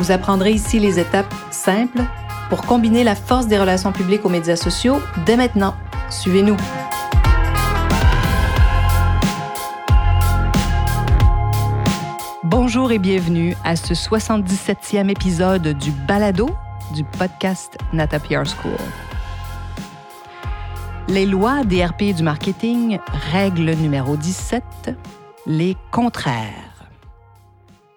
Vous apprendrez ici les étapes simples pour combiner la force des relations publiques aux médias sociaux dès maintenant. Suivez-nous. Bonjour et bienvenue à ce 77e épisode du Balado du podcast Nata PR School. Les lois DRP du marketing, règle numéro 17, les contraires.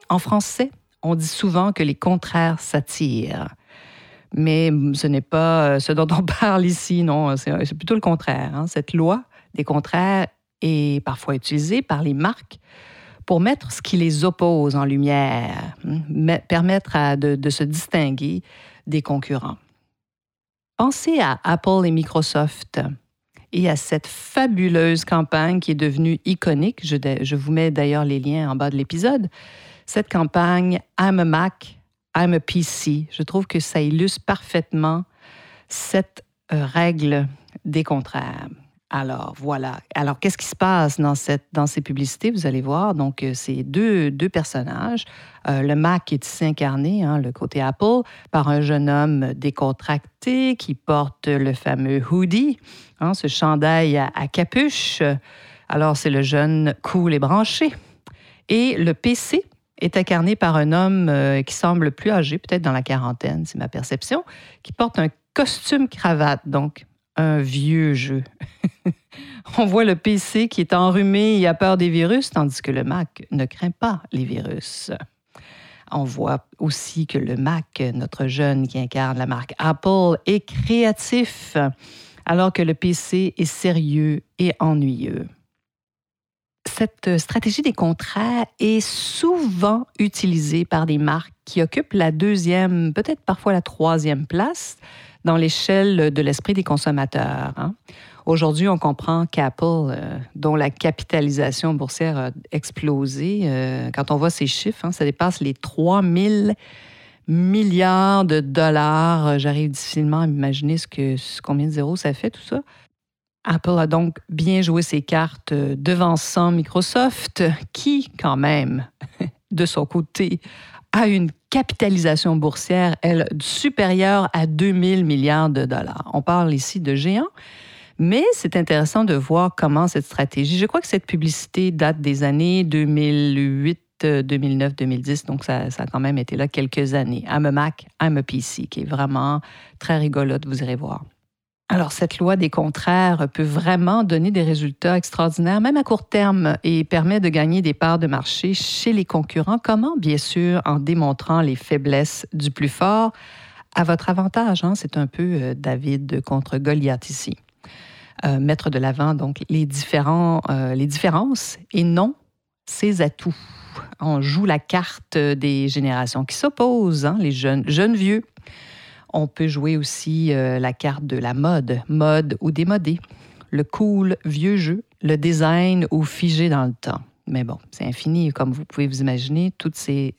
En français, on dit souvent que les contraires s'attirent. Mais ce n'est pas ce dont on parle ici, non, c'est plutôt le contraire. Hein. Cette loi des contraires est parfois utilisée par les marques pour mettre ce qui les oppose en lumière, hein, permettre de, se distinguer des concurrents. Pensez à Apple et Microsoft et à cette fabuleuse campagne qui est devenue iconique. Je vous mets d'ailleurs les liens en bas de l'épisode. Cette campagne I'm a Mac, I'm a PC, je trouve que ça illustre parfaitement cette euh, règle des contraires. Alors voilà. Alors qu'est-ce qui se passe dans, cette, dans ces publicités? Vous allez voir. Donc euh, c'est deux, deux personnages. Euh, le Mac est ici incarné, hein, le côté Apple, par un jeune homme décontracté qui porte le fameux hoodie, hein, ce chandail à, capuche. Alors c'est le jeune cool et branché. Et le PC est incarné par un homme euh, qui semble plus âgé, peut-être dans la quarantaine, c'est ma perception, qui porte un costume cravate. Donc un vieux jeu. On voit le PC qui est enrhumé et a peur des virus, tandis que le Mac ne craint pas les virus. On voit aussi que le Mac, notre jeune qui incarne la marque Apple, est créatif, alors que le PC est sérieux et ennuyeux. Cette stratégie des contrats est souvent utilisée par des marques qui occupent la deuxième, peut-être parfois la troisième place dans l'échelle de l'esprit des consommateurs. Hein. Aujourd'hui, on comprend qu'Apple, euh, dont la capitalisation boursière a explosé, euh, quand on voit ces chiffres, hein, ça dépasse les 3 000 milliards de dollars. J'arrive difficilement à m'imaginer ce que, combien de zéros ça fait, tout ça. Apple a donc bien joué ses cartes euh, devançant Microsoft, qui, quand même, de son côté, a une capitalisation boursière, elle, supérieure à 2000 milliards de dollars. On parle ici de géants, mais c'est intéressant de voir comment cette stratégie, je crois que cette publicité date des années 2008, 2009, 2010, donc ça, ça, a quand même été là quelques années. I'm a Mac, I'm a PC, qui est vraiment très rigolote, vous irez voir. Alors, cette loi des contraires peut vraiment donner des résultats extraordinaires, même à court terme, et permet de gagner des parts de marché chez les concurrents. Comment? Bien sûr, en démontrant les faiblesses du plus fort à votre avantage. Hein? C'est un peu euh, David contre Goliath ici. Euh, mettre de l'avant donc les, différents, euh, les différences et non ses atouts. On joue la carte des générations qui s'opposent, hein? les jeunes, jeunes vieux. On peut jouer aussi euh, la carte de la mode, mode ou démodé, le cool, vieux jeu, le design ou figé dans le temps. Mais bon, c'est infini, comme vous pouvez vous imaginer, ces,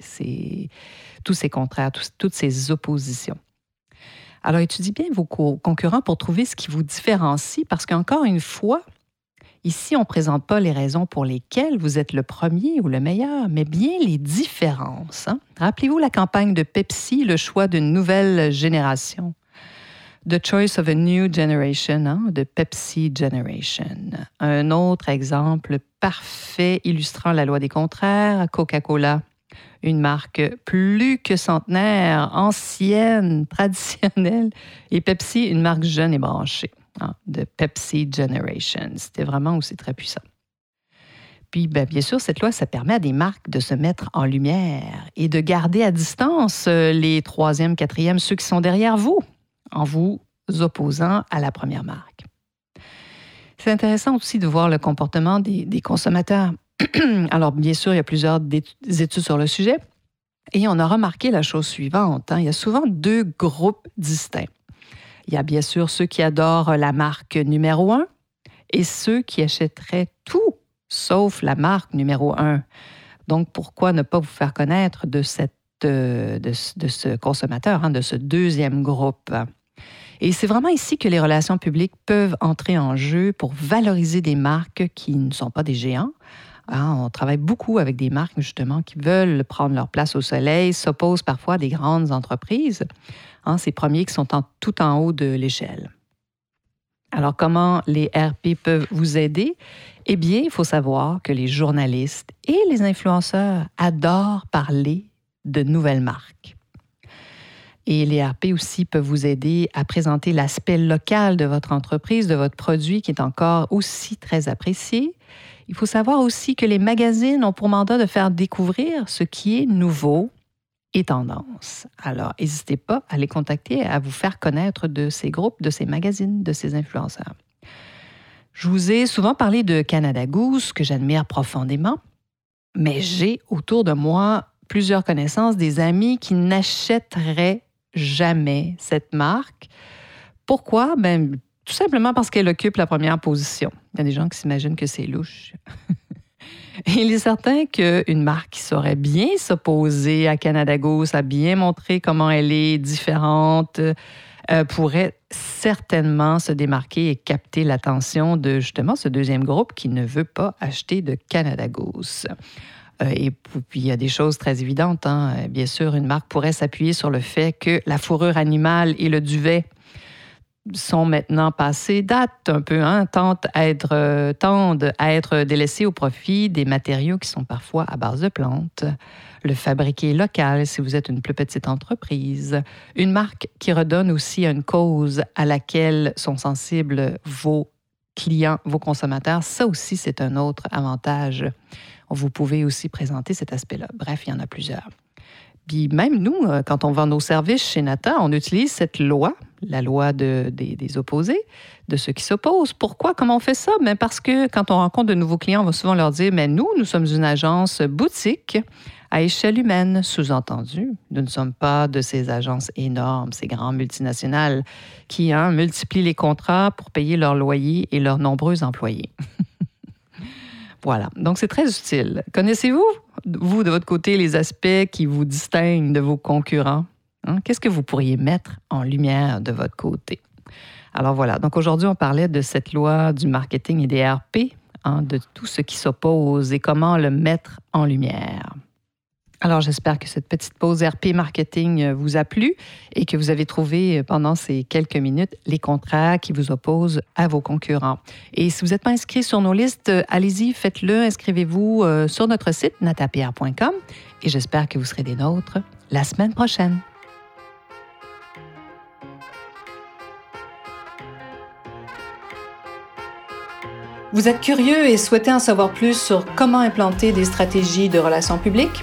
tous ces contraires, toutes ces oppositions. Alors, étudiez bien vos concurrents pour trouver ce qui vous différencie, parce qu'encore une fois, Ici, on ne présente pas les raisons pour lesquelles vous êtes le premier ou le meilleur, mais bien les différences. Hein. Rappelez-vous la campagne de Pepsi, le choix d'une nouvelle génération. The Choice of a New Generation, hein, de Pepsi Generation. Un autre exemple parfait illustrant la loi des contraires, Coca-Cola, une marque plus que centenaire, ancienne, traditionnelle, et Pepsi, une marque jeune et branchée. Hein, de Pepsi Generation. C'était vraiment aussi très puissant. Puis, ben, bien sûr, cette loi, ça permet à des marques de se mettre en lumière et de garder à distance euh, les troisième, quatrième, ceux qui sont derrière vous, en vous opposant à la première marque. C'est intéressant aussi de voir le comportement des, consommateurs. Alors, bien sûr, il y a plusieurs études sur le sujet. Et on a remarqué la chose suivante, hein. il y a souvent deux groupes distincts. Il y a bien sûr ceux qui adorent la marque numéro un et ceux qui achèteraient tout sauf la marque numéro un. Donc, pourquoi ne pas vous faire connaître de, cette, euh, de, ce consommateur, hein, de ce deuxième groupe? Et c'est vraiment ici que les relations publiques peuvent entrer en jeu pour valoriser des marques qui ne sont pas des géants. Hein, on travaille beaucoup avec des marques, justement, qui veulent prendre leur place au soleil, s'opposent parfois à des grandes entreprises, hein, ces premiers qui sont tout en haut de l'échelle. Alors, comment les RP peuvent vous aider? Eh bien, il faut savoir que les journalistes et les influenceurs adorent parler de nouvelles marques. Et les RP aussi peuvent vous aider à présenter l'aspect local de votre entreprise, de votre produit qui est encore aussi très apprécié. Il faut savoir aussi que les magazines ont pour mandat de faire découvrir ce qui est nouveau et tendance. Alors, n'hésitez pas à les contacter, à vous faire connaître de ces groupes, de ces magazines, de ces influenceurs. Je vous ai souvent parlé de Canada Goose, que j'admire profondément, mais j'ai autour de moi plusieurs connaissances, des amis qui n'achèteraient jamais cette marque. Pourquoi? Ben, tout simplement parce qu'elle occupe la première position. Il y a des gens qui s'imaginent que c'est louche. il est certain qu'une marque qui saurait bien s'opposer à Canada Goose, a bien montré comment elle est différente, euh, pourrait certainement se démarquer et capter l'attention de justement ce deuxième groupe qui ne veut pas acheter de Canada Goose. Euh, et puis, il y a des choses très évidentes. Hein. Bien sûr, une marque pourrait s'appuyer sur le fait que la fourrure animale et le duvet sont maintenant passés date un peu, hein, tendent, à être, euh, tendent à être délaissés au profit des matériaux qui sont parfois à base de plantes. Le fabriquer local si vous êtes une plus petite entreprise. Une marque qui redonne aussi une cause à laquelle sont sensibles vos clients, vos consommateurs. Ça aussi, c'est un autre avantage vous pouvez aussi présenter cet aspect-là. Bref, il y en a plusieurs. Puis même nous, euh, quand on vend nos services chez Nata, on utilise cette loi, la loi des, opposés, de ceux qui s'opposent. Pourquoi? Comment on fait ça? Bien parce que quand on rencontre de nouveaux clients, on va souvent leur dire, mais nous, nous sommes une agence boutique à échelle humaine, sous-entendu. Nous ne sommes pas de ces agences énormes, ces grandes multinationales qui hein, multiplient les contrats pour payer leurs loyers et leurs nombreux employés. Voilà. Donc, c'est très utile. Connaissez-vous, vous, de votre côté, les aspects qui vous distinguent de vos concurrents? Hein? Qu'est-ce que vous pourriez mettre en lumière de votre côté? Alors voilà. Donc, aujourd'hui, on parlait de cette loi du marketing et des RP, hein, de tout ce qui s'oppose et comment le mettre en lumière. Alors, j'espère que cette petite pause RP marketing euh, vous a plu et que vous avez trouvé euh, pendant ces quelques minutes les contrats qui vous opposent à vos concurrents. Et si vous n'êtes pas inscrit sur nos listes, euh, allez-y, faites-le, inscrivez-vous sur notre site natapierre.com et j'espère que vous serez des nôtres la semaine prochaine. Vous êtes curieux et souhaitez en savoir plus sur comment implanter des stratégies de relations publiques?